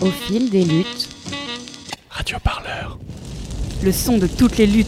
Au fil des luttes. Radio Parleur. Le son de toutes les luttes.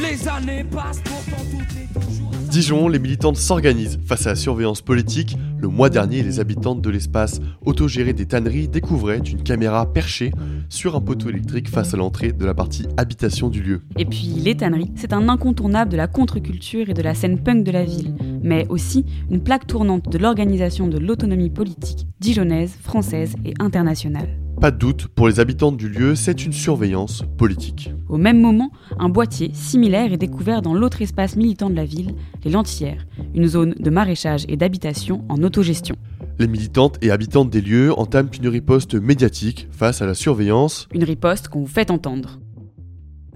Les années passent pourtant toutes les toujours. Dijon, les militantes s'organisent face à la surveillance politique. Le mois dernier, les habitantes de l'espace autogéré des tanneries découvraient une caméra perchée sur un poteau électrique face à l'entrée de la partie habitation du lieu. Et puis, les tanneries, c'est un incontournable de la contre-culture et de la scène punk de la ville, mais aussi une plaque tournante de l'organisation de l'autonomie politique dijonnaise, française et internationale. Pas de doute, pour les habitantes du lieu, c'est une surveillance politique. Au même moment, un boîtier similaire est découvert dans l'autre espace militant de la ville, les Lentillères, une zone de maraîchage et d'habitation en autogestion. Les militantes et habitantes des lieux entament une riposte médiatique face à la surveillance. Une riposte qu'on vous fait entendre.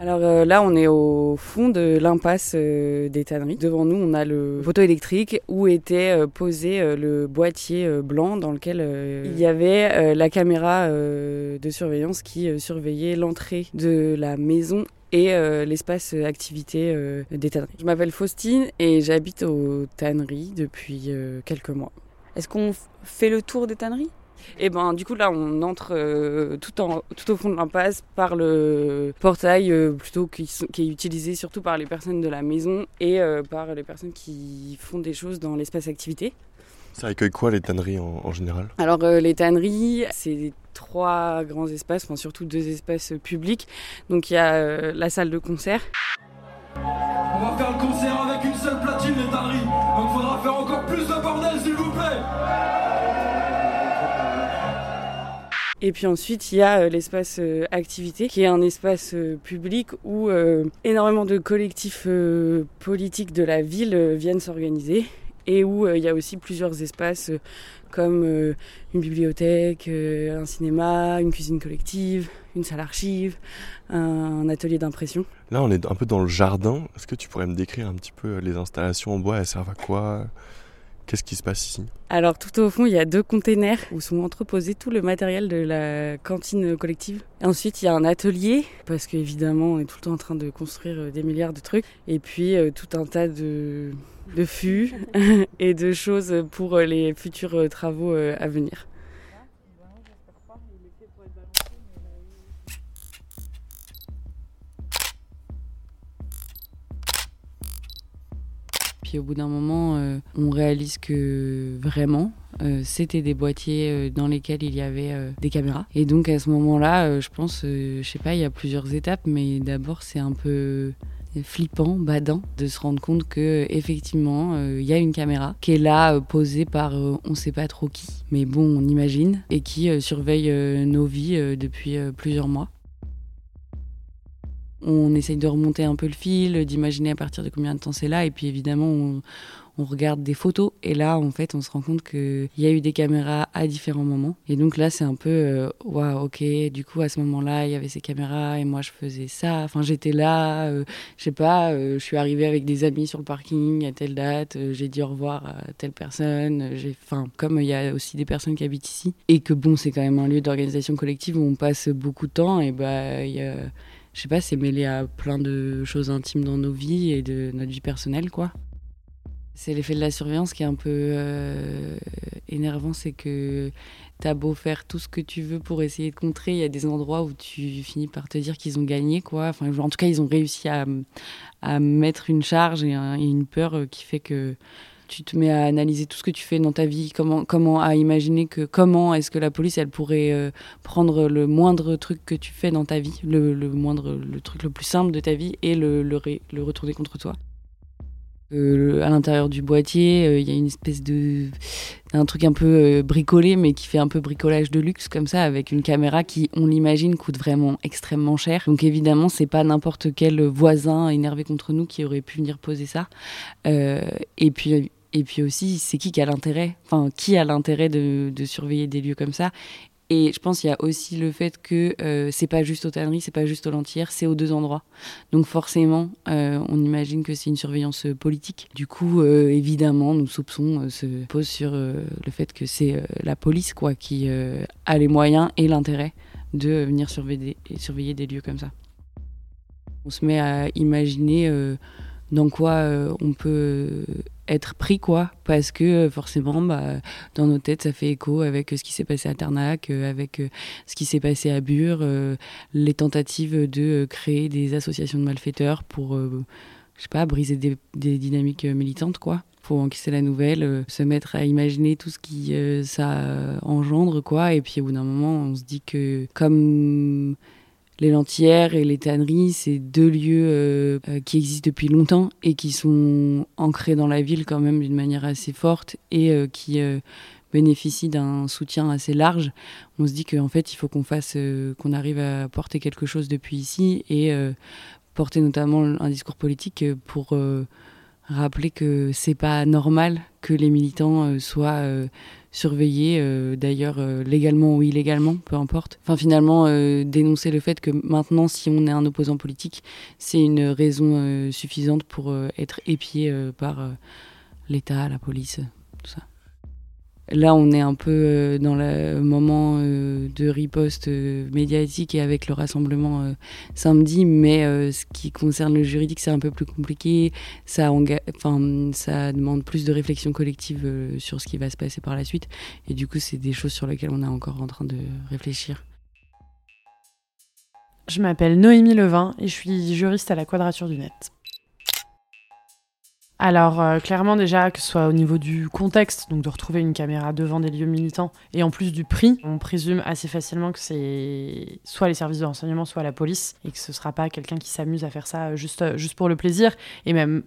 Alors euh, là, on est au fond de l'impasse euh, des tanneries. Devant nous, on a le poteau électrique où était euh, posé le boîtier blanc dans lequel il y avait la caméra de surveillance qui surveillait l'entrée de la maison et l'espace activité des tanneries. Je m'appelle Faustine et j'habite aux tanneries depuis quelques mois. Est-ce qu'on fait le tour des tanneries? Et ben du coup là on entre euh, tout, en, tout au fond de l'impasse par le portail euh, plutôt qui, est utilisé surtout par les personnes de la maison et euh, par les personnes qui font des choses dans l'espace activité. Ça accueille quoi les tanneries en, en général? Alors euh, les tanneries, c'est trois grands espaces, enfin surtout deux espaces publics. Donc il y a euh, la salle de concert. On va faire le concert avec une seule platine, les tanneries. Donc faudra faire encore plus de bordel, s'il Et puis ensuite, il y a euh, l'espace euh, activité, qui est un espace euh, public où énormément de collectifs politiques de la ville viennent s'organiser et où il y a aussi plusieurs espaces comme une bibliothèque, un cinéma, une cuisine collective, une salle archive, un atelier d'impression. Là, on est un peu dans le jardin. Est-ce que tu pourrais me décrire un petit peu les installations en bois? Elles servent à quoi? Qu'est-ce qui se passe ici? Alors tout au fond, il y a deux containers où sont entreposés tout le matériel de la cantine collective. Ensuite, il y a un atelier parce qu'évidemment, on est tout le temps en train de construire euh, des milliards de trucs. Et puis euh, tout un tas de de fûts et de choses pour euh, les futurs travaux à venir. Puis au bout d'un moment, euh, on réalise que vraiment, euh, c'était des boîtiers euh, dans lesquels il y avait des caméras. Et donc à ce moment-là, je pense, je sais pas, il y a plusieurs étapes, mais d'abord c'est un peu flippant, badant, de se rendre compte que effectivement, il y a une caméra qui est là, posée par on sait pas trop qui, mais bon, on imagine, et qui surveille nos vies depuis plusieurs mois. On essaye de remonter un peu le fil, d'imaginer à partir de combien de temps c'est là, et puis évidemment, on, regarde des photos, et là, en fait, on se rend compte qu'il y a eu des caméras à différents moments. Et donc là, c'est un peu, euh, waouh, ok, du coup, à ce moment-là, il y avait ces caméras, et moi, je faisais ça. Enfin, j'étais là, euh, je sais pas, euh, je suis arrivée avec des amis sur le parking à telle date, j'ai dit au revoir à telle personne. J'ai, enfin, comme il y a aussi des personnes qui habitent ici, et que bon, c'est quand même un lieu d'organisation collective où on passe beaucoup de temps, et bah, il y a je sais pas, c'est mêlé à plein de choses intimes dans nos vies et de notre vie personnelle, quoi. C'est l'effet de la surveillance qui est un peu euh, énervant, c'est que t'as beau faire tout ce que tu veux pour essayer de contrer, il y a des endroits où tu finis par te dire qu'ils ont gagné, quoi. Enfin, en tout cas, ils ont réussi à, à mettre une charge et, un- et une peur euh, qui fait que tu te mets à analyser tout ce que tu fais dans ta vie, comment, comment à imaginer que comment est-ce que la police elle pourrait euh, prendre le moindre truc que tu fais dans ta vie, le, le moindre, le truc le plus simple de ta vie et le, le, retourner contre toi. Euh, à l'intérieur du boîtier, euh, il y a une espèce de un truc un peu bricolé, mais qui fait un peu bricolage de luxe comme ça, avec une caméra qui, on l'imagine, coûte vraiment extrêmement cher. Donc évidemment, c'est pas n'importe quel voisin énervé contre nous qui aurait pu venir poser ça. Et puis et puis aussi, c'est qui qui a l'intérêt? Enfin, qui a l'intérêt de, surveiller des lieux comme ça? Et je pense qu'il y a aussi le fait que euh, c'est pas juste aux tanneries, c'est pas juste aux lentillères, c'est aux deux endroits. Donc forcément, euh, on imagine que c'est une surveillance euh, politique. Du coup, euh, évidemment, nos soupçons se posent sur le fait que c'est la police quoi qui a les moyens et l'intérêt de venir surveiller des lieux comme ça. On se met à imaginer dans quoi on peut être pris quoi parce que forcément bah, dans nos têtes ça fait écho avec ce qui s'est passé à Tarnac avec ce qui s'est passé à Bure les tentatives de créer des associations de malfaiteurs pour je sais pas briser des, dynamiques militantes quoi faut encaisser la nouvelle, euh, se mettre à imaginer tout ce qui euh, ça engendre, quoi. Et puis au bout d'un moment, on se dit que comme les lentillères et les tanneries, c'est deux lieux euh, qui existent depuis longtemps et qui sont ancrés dans la ville quand même d'une manière assez forte et qui bénéficient d'un soutien assez large. On se dit qu'en fait, il faut qu'on fasse, qu'on arrive à porter quelque chose depuis ici et porter notamment un discours politique pour rappeler que c'est pas normal que les militants euh, soient euh, surveillés, euh, d'ailleurs légalement ou illégalement, peu importe. Enfin, finalement, dénoncer le fait que maintenant, si on est un opposant politique, c'est une raison suffisante pour être épié par l'État, la police, tout ça. Là, on est un peu euh, dans le moment euh, de riposte euh, médiatique et avec le rassemblement samedi, mais ce qui concerne le juridique, c'est un peu plus compliqué. Ça, demande plus de réflexion collective sur ce qui va se passer par la suite. Et du coup, c'est des choses sur lesquelles on est encore en train de réfléchir. Je m'appelle Noémie Levin et je suis juriste à la Quadrature du Net. Alors euh, clairement déjà que ce soit au niveau du contexte, donc de retrouver une caméra devant des lieux militants, et en plus du prix, on présume assez facilement que c'est soit les services de renseignement, soit la police, et que ce sera pas quelqu'un qui s'amuse à faire ça juste, juste pour le plaisir, et même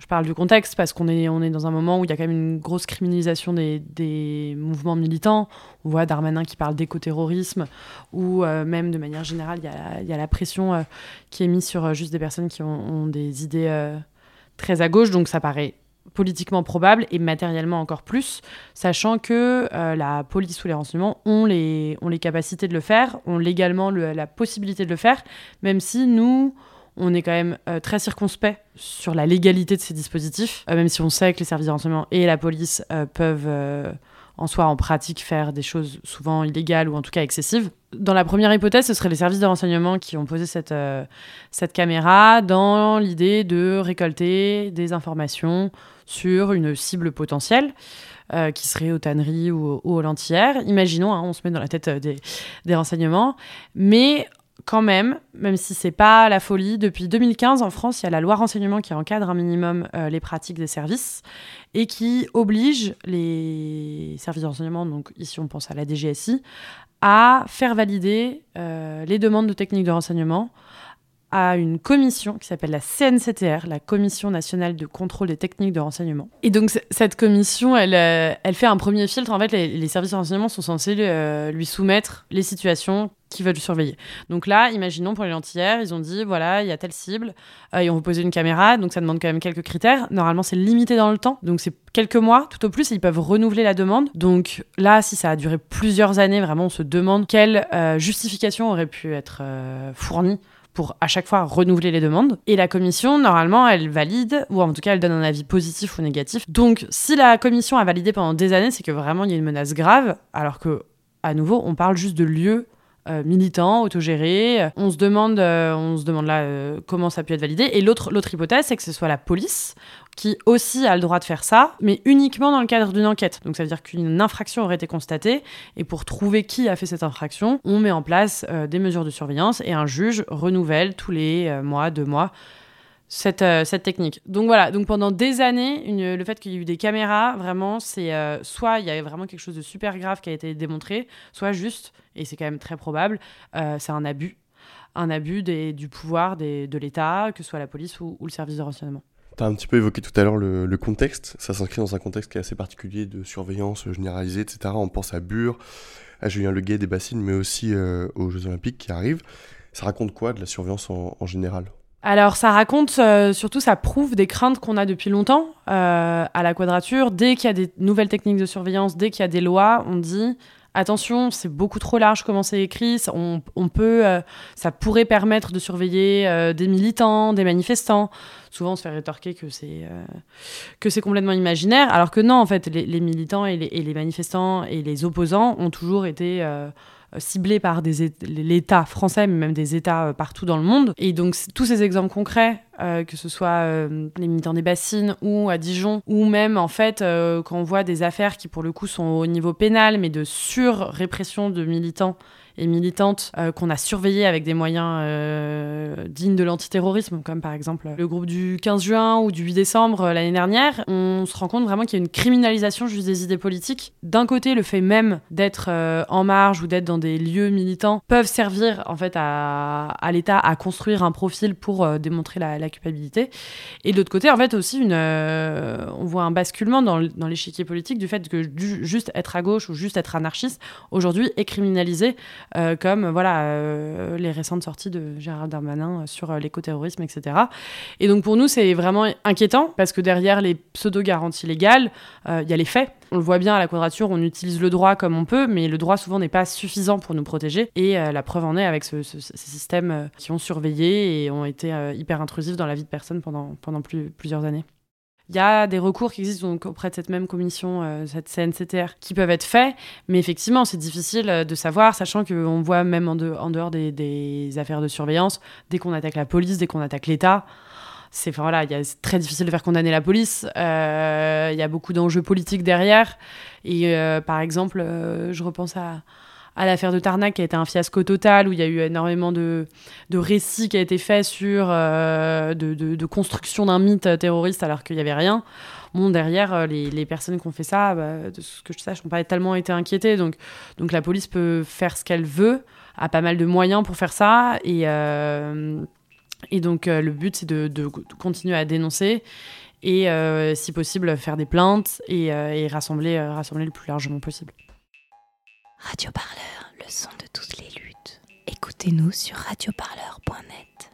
je parle du contexte parce qu'on est, dans un moment où il y a quand même une grosse criminalisation des, des mouvements militants. On voit Darmanin qui parle d'écoterrorisme, ou euh, même de manière générale, il y a, la pression euh, qui est mise sur juste des personnes qui ont des idées très à gauche, donc ça paraît politiquement probable et matériellement encore plus, sachant que euh, la police ou les renseignements ont les, ont les capacités de le faire, ont légalement la possibilité de le faire, même si nous, on est quand même euh, très circonspect sur la légalité de ces dispositifs, euh, même si on sait que les services de renseignement et la police peuvent en soi en pratique faire des choses souvent illégales ou en tout cas excessives. Dans la première hypothèse, ce seraient les services de renseignement qui ont posé cette, euh, cette caméra dans l'idée de récolter des informations sur une cible potentielle. Euh, qui serait aux tanneries ou, aux lentillères. Imaginons, hein, on se met dans la tête euh, des, des renseignements, mais quand même, même si c'est pas la folie, depuis 2015 en France, il y a la loi renseignement qui encadre un minimum euh, les pratiques des services et qui oblige les services de renseignement, donc ici on pense à la DGSI, à faire valider euh, les demandes de techniques de renseignement à une commission qui s'appelle la CNCTR, la Commission nationale de contrôle des techniques de renseignement. Et donc cette commission, elle, euh, elle fait un premier filtre. En fait, les, services de renseignement sont censés lui soumettre les situations qui veulent surveiller. Donc là, imaginons pour les lentillères, ils ont dit voilà, il y a telle cible, euh, ils ont posé une caméra, donc ça demande quand même quelques critères. Normalement, c'est limité dans le temps, donc c'est quelques mois tout au plus, et ils peuvent renouveler la demande. Donc là, si ça a duré plusieurs années, vraiment, on se demande quelle euh, justification aurait pu être euh, fournie pour à chaque fois renouveler les demandes. Et la commission, normalement, elle valide, ou en tout cas, elle donne un avis positif ou négatif. Donc, si la commission a validé pendant des années, c'est que vraiment, il y a une menace grave, alors que, à nouveau, on parle juste de lieux euh, militant, autogéré. On se demande, euh, on se demande là euh, comment ça a pu être validé. Et l'autre, l'autre hypothèse, c'est que ce soit la police qui aussi a le droit de faire ça, mais uniquement dans le cadre d'une enquête. Donc ça veut dire qu'une infraction aurait été constatée, et pour trouver qui a fait cette infraction, on met en place des mesures de surveillance, et un juge renouvelle tous les mois, deux mois, cette, euh, cette technique. Donc voilà, donc pendant des années, le fait qu'il y ait eu des caméras, vraiment, c'est euh, soit il y avait vraiment quelque chose de super grave qui a été démontré, soit juste, et c'est quand même très probable, euh, c'est un abus. Un abus du pouvoir de l'État, que ce soit la police ou, le service de renseignement. Tu as un petit peu évoqué tout à l'heure le, contexte. Ça s'inscrit dans un contexte qui est assez particulier de surveillance généralisée, etc. On pense à Bure, à Julien Leguet des bassines, mais aussi aux Jeux Olympiques qui arrivent. Ça raconte quoi de la surveillance en, en général? Alors ça raconte, euh, surtout ça prouve des craintes qu'on a depuis longtemps euh, à la quadrature. Dès qu'il y a des nouvelles techniques de surveillance, dès qu'il y a des lois, on dit attention, c'est beaucoup trop large comment c'est écrit. On, peut, euh, ça pourrait permettre de surveiller des militants, des manifestants. Souvent, on se fait rétorquer que c'est c'est complètement imaginaire, alors que non, en fait, les, militants et les, manifestants et les opposants ont toujours été ciblés par l'État français, mais même des États partout dans le monde. Et donc tous ces exemples concrets, que ce soit les militants des bassines ou à Dijon, ou même en fait quand on voit des affaires qui pour le coup sont au niveau pénal, mais de sur-répression de militants et militantes euh, qu'on a surveillées avec des moyens euh, dignes de l'antiterrorisme, comme par exemple le groupe du 15 juin ou du 8 décembre euh, l'année dernière, on se rend compte vraiment qu'il y a une criminalisation juste des idées politiques. D'un côté, le fait même d'être en marge ou d'être dans des lieux militants peuvent servir en fait à, l'État à construire un profil pour démontrer la, culpabilité. Et de l'autre côté, en fait aussi, une, on voit un basculement dans, l'échiquier politique du fait que juste être à gauche ou juste être anarchiste aujourd'hui est criminalisé euh, comme voilà euh, les récentes sorties de Gérard Darmanin sur euh, l'écoterrorisme, etc. Et donc pour nous, c'est vraiment inquiétant parce que derrière les pseudo-garanties légales, il y a les faits. On le voit bien à la quadrature, on utilise le droit comme on peut, mais le droit souvent n'est pas suffisant pour nous protéger. Et la preuve en est avec ce, ces systèmes qui ont surveillé et ont été hyper intrusifs dans la vie de personnes pendant, plusieurs années. Il y a des recours qui existent auprès de cette même commission, euh, cette CNCTR, qui peuvent être faits, mais effectivement, c'est difficile euh, de savoir, sachant qu'on voit même en, dehors des, affaires de surveillance, dès qu'on attaque la police, dès qu'on attaque l'État, c'est voilà, c'est très difficile de faire condamner la police. Euh, il y a beaucoup d'enjeux politiques derrière. Et par exemple, je repense à, à l'affaire de Tarnac qui a été un fiasco total où il y a eu énormément de, de récits qui a été fait sur euh, de, de, construction d'un mythe terroriste alors qu'il n'y avait rien. Bon, derrière, euh, les, les, personnes qui ont fait ça, bah, de ce que je sache, n'ont pas tellement été inquiétées. Donc, donc la police peut faire ce qu'elle veut, a pas mal de moyens pour faire ça. Et, euh, et donc le but, c'est de, continuer à dénoncer et si possible faire des plaintes et, et rassembler, rassembler le plus largement possible. Radio Parleur, le son de toutes les luttes. Écoutez-nous sur radioparleur.net.